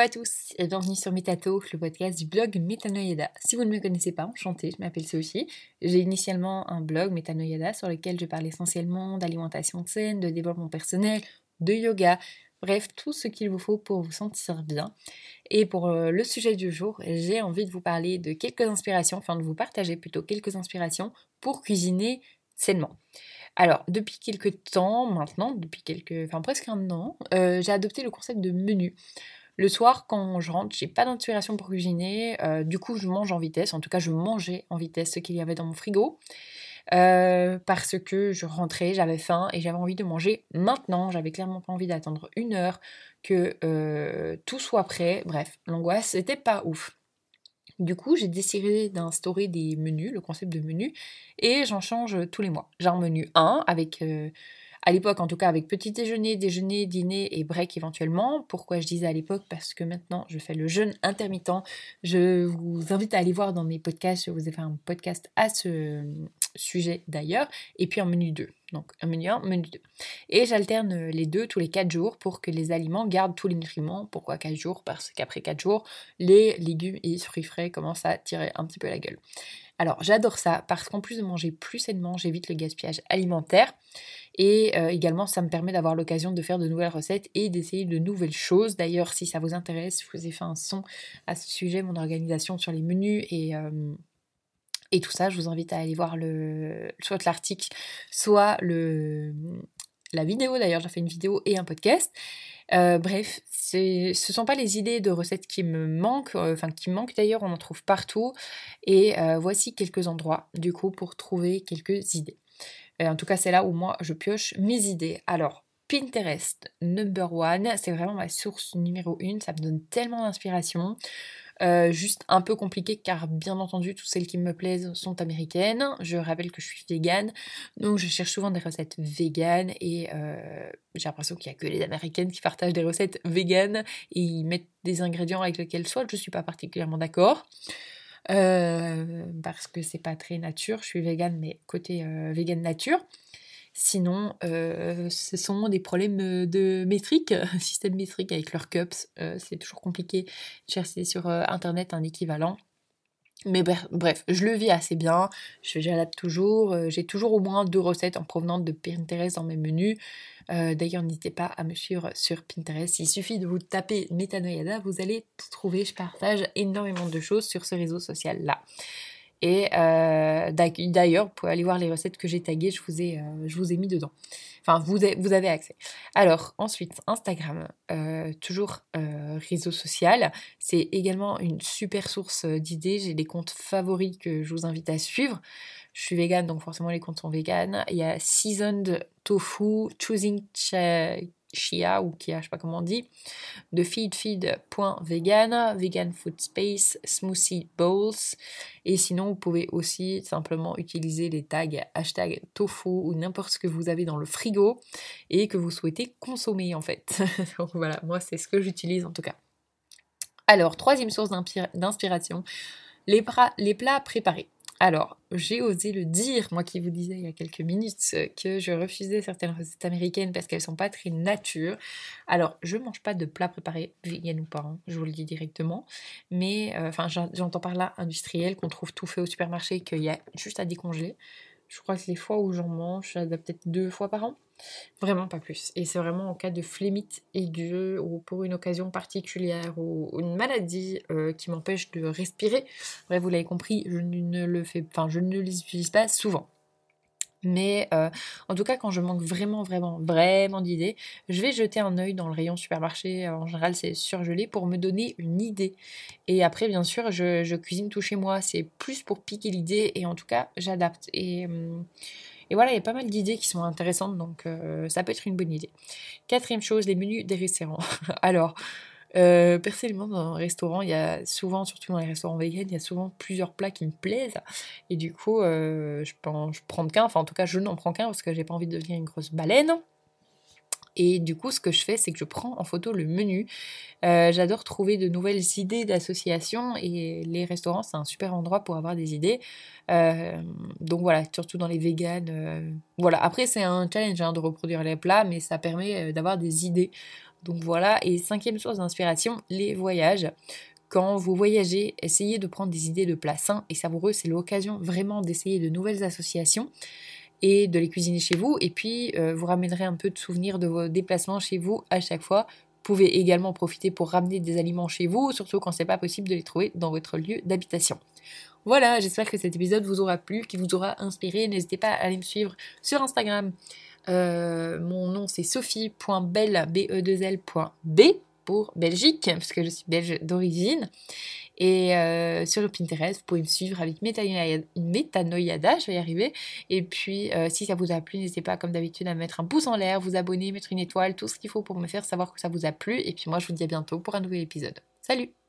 À tous et bienvenue sur Metato, le podcast du blog Metanoïada. Si vous ne me connaissez pas, enchantée, je m'appelle Sophie. J'ai initialement un blog Metanoïada sur lequel je parle essentiellement d'alimentation saine, de développement personnel, de yoga, bref, tout ce qu'il vous faut pour vous sentir bien. Et pour euh, le sujet du jour, j'ai envie de vous parler de quelques inspirations, enfin de vous partager plutôt quelques inspirations pour cuisiner sainement. Alors, depuis quelques temps maintenant, depuis quelques, enfin presque un an, euh, j'ai adopté le concept de menu. Le soir, quand je rentre, j'ai pas d'inspiration pour cuisiner. Euh, du coup, je mange en vitesse. En tout cas, je mangeais en vitesse ce qu'il y avait dans mon frigo. Euh, parce que je rentrais, j'avais faim et j'avais envie de manger maintenant. J'avais clairement pas envie d'attendre une heure que euh, tout soit prêt. Bref, l'angoisse, c'était pas ouf. Du coup, j'ai décidé d'instaurer des menus, le concept de menu, et j'en change tous les mois. J'ai un menu 1 avec à l'époque, en tout cas, avec petit déjeuner, déjeuner, dîner et break éventuellement. Pourquoi je disais à l'époque? Parce que maintenant, je fais le jeûne intermittent. Je vous invite à aller voir dans mes podcasts. Je vous ai fait un podcast à ce sujet d'ailleurs. Et puis un menu 2. Donc un menu 1, menu 2. Et j'alterne les deux tous les 4 jours pour que les aliments gardent tous les nutriments. Pourquoi 4 jours? Parce qu'après 4 jours, les légumes et fruits frais commencent à tirer un petit peu la gueule. Alors j'adore ça parce qu'en plus de manger plus sainement, j'évite le gaspillage alimentaire. Et euh, également, ça me permet d'avoir l'occasion de faire de nouvelles recettes et d'essayer de nouvelles choses. D'ailleurs, si ça vous intéresse, je vous ai fait un son à ce sujet, mon organisation sur les menus et, euh, et tout ça. Je vous invite à aller voir le, soit l'article, soit la vidéo. D'ailleurs, j'ai fait une vidéo et un podcast. Euh, bref, ce ne sont pas les idées de recettes qui me manquent, enfin qui manquent d'ailleurs, on en trouve partout. Et voici quelques endroits, du coup, pour trouver quelques idées en tout cas, c'est là où moi je pioche mes idées. Alors, Pinterest number one, c'est vraiment ma source numéro une. Ça me donne tellement d'inspiration. Euh, juste un peu compliqué car bien entendu toutes celles qui me plaisent sont américaines. Je rappelle que je suis végane, donc je cherche souvent des recettes véganes et euh, j'ai l'impression qu'il n'y a que les américaines qui partagent des recettes véganes et ils mettent des ingrédients avec lesquels soit je ne suis pas particulièrement d'accord. Euh, parce que c'est pas très nature. Je suis végane, mais côté vegan nature. Sinon, euh, ce sont des problèmes de métrique, système métrique avec leurs cups. c'est toujours compliqué de chercher sur internet un équivalent. Mais bref, je le vis assez bien, j'adapte toujours, j'ai toujours au moins deux recettes en provenance de Pinterest dans mes menus. D'ailleurs, n'hésitez pas à me suivre sur Pinterest. Il suffit de vous taper Metanoïada, vous allez tout trouver. Je partage énormément de choses sur ce réseau social-là. Et euh, d'ailleurs, vous pouvez aller voir les recettes que j'ai taguées, je vous ai, euh, je vous ai mis dedans. Enfin, vous, vous avez accès. Alors, ensuite, Instagram, euh, toujours réseau social. C'est également une super source d'idées. J'ai des comptes favoris que je vous invite à suivre. Je suis végane, donc forcément les comptes sont véganes. Il y a Seasoned Tofu, Choosing Chia ou Kia, je sais pas comment on dit, de feedfeed.vegan, vegan food space, smoothie bowls. Et sinon, vous pouvez aussi simplement utiliser les tags hashtag tofu ou n'importe ce que vous avez dans le frigo et que vous souhaitez consommer en fait. Donc voilà, moi c'est ce que j'utilise en tout cas. Alors, troisième source d'inspiration, les, les plats préparés. Alors, j'ai osé le dire, moi qui vous disais il y a quelques minutes que je refusais certaines recettes américaines parce qu'elles sont pas très nature. Alors, je mange pas de plats préparés, vegan ou pas, hein, je vous le dis directement. Mais, euh, enfin, j'entends par là industriel, qu'on trouve tout fait au supermarché, qu'il y a juste à décongeler. Je crois que les fois où j'en mange, ça doit peut-être deux fois par an. Vraiment pas plus. Et c'est vraiment en cas de flémite aiguë ou pour une occasion particulière ou une maladie euh, qui m'empêche de respirer. Bref, vous l'avez compris, je ne le fais, enfin, je ne les utilise pas souvent. Mais euh, en tout cas, quand je manque vraiment, vraiment, vraiment d'idées, je vais jeter un œil dans le rayon supermarché. En général, c'est surgelé pour me donner une idée. Et après, bien sûr, je, cuisine tout chez moi. C'est plus pour piquer l'idée et en tout cas, j'adapte. Et. Et voilà, il y a pas mal d'idées qui sont intéressantes, donc euh, ça peut être une bonne idée. Quatrième chose, les menus des restaurants. Alors, euh, personnellement, dans un restaurant, il y a souvent, surtout dans les restaurants vegan, il y a souvent plusieurs plats qui me plaisent. Et du coup, euh, je, prends, je prends qu'un, enfin en tout cas, je n'en prends qu'un parce que j'ai pas envie de devenir une grosse baleine. Et du coup, ce que je fais, c'est que je prends en photo le menu. Euh, j'adore trouver de nouvelles idées d'association et les restaurants, c'est un super endroit pour avoir des idées. Donc voilà, surtout dans les véganes. Voilà, après, c'est un challenge hein, de reproduire les plats, mais ça permet d'avoir des idées Donc voilà, et cinquième source d'inspiration, les voyages. Quand vous voyagez, essayez de prendre des idées de plats sains et savoureux. C'est l'occasion vraiment d'essayer de nouvelles associations et de les cuisiner chez vous. Et puis, euh, vous ramènerez un peu de souvenirs de vos déplacements chez vous à chaque fois. Vous pouvez également profiter pour ramener des aliments chez vous, surtout quand c'est pas possible de les trouver dans votre lieu d'habitation. Voilà, j'espère que cet épisode vous aura plu, qu'il vous aura inspiré. N'hésitez pas à aller me suivre sur Instagram. Euh, mon nom c'est sophie.belle.b pour Belgique, parce que je suis belge d'origine. Et euh, sur Pinterest, vous pouvez me suivre avec je vais y arriver. Et puis, euh, si ça vous a plu, n'hésitez pas, comme d'habitude, à mettre un pouce en l'air, vous abonner, mettre une étoile, tout ce qu'il faut pour me faire savoir que ça vous a plu. Et puis moi, je vous dis à bientôt pour un nouvel épisode. Salut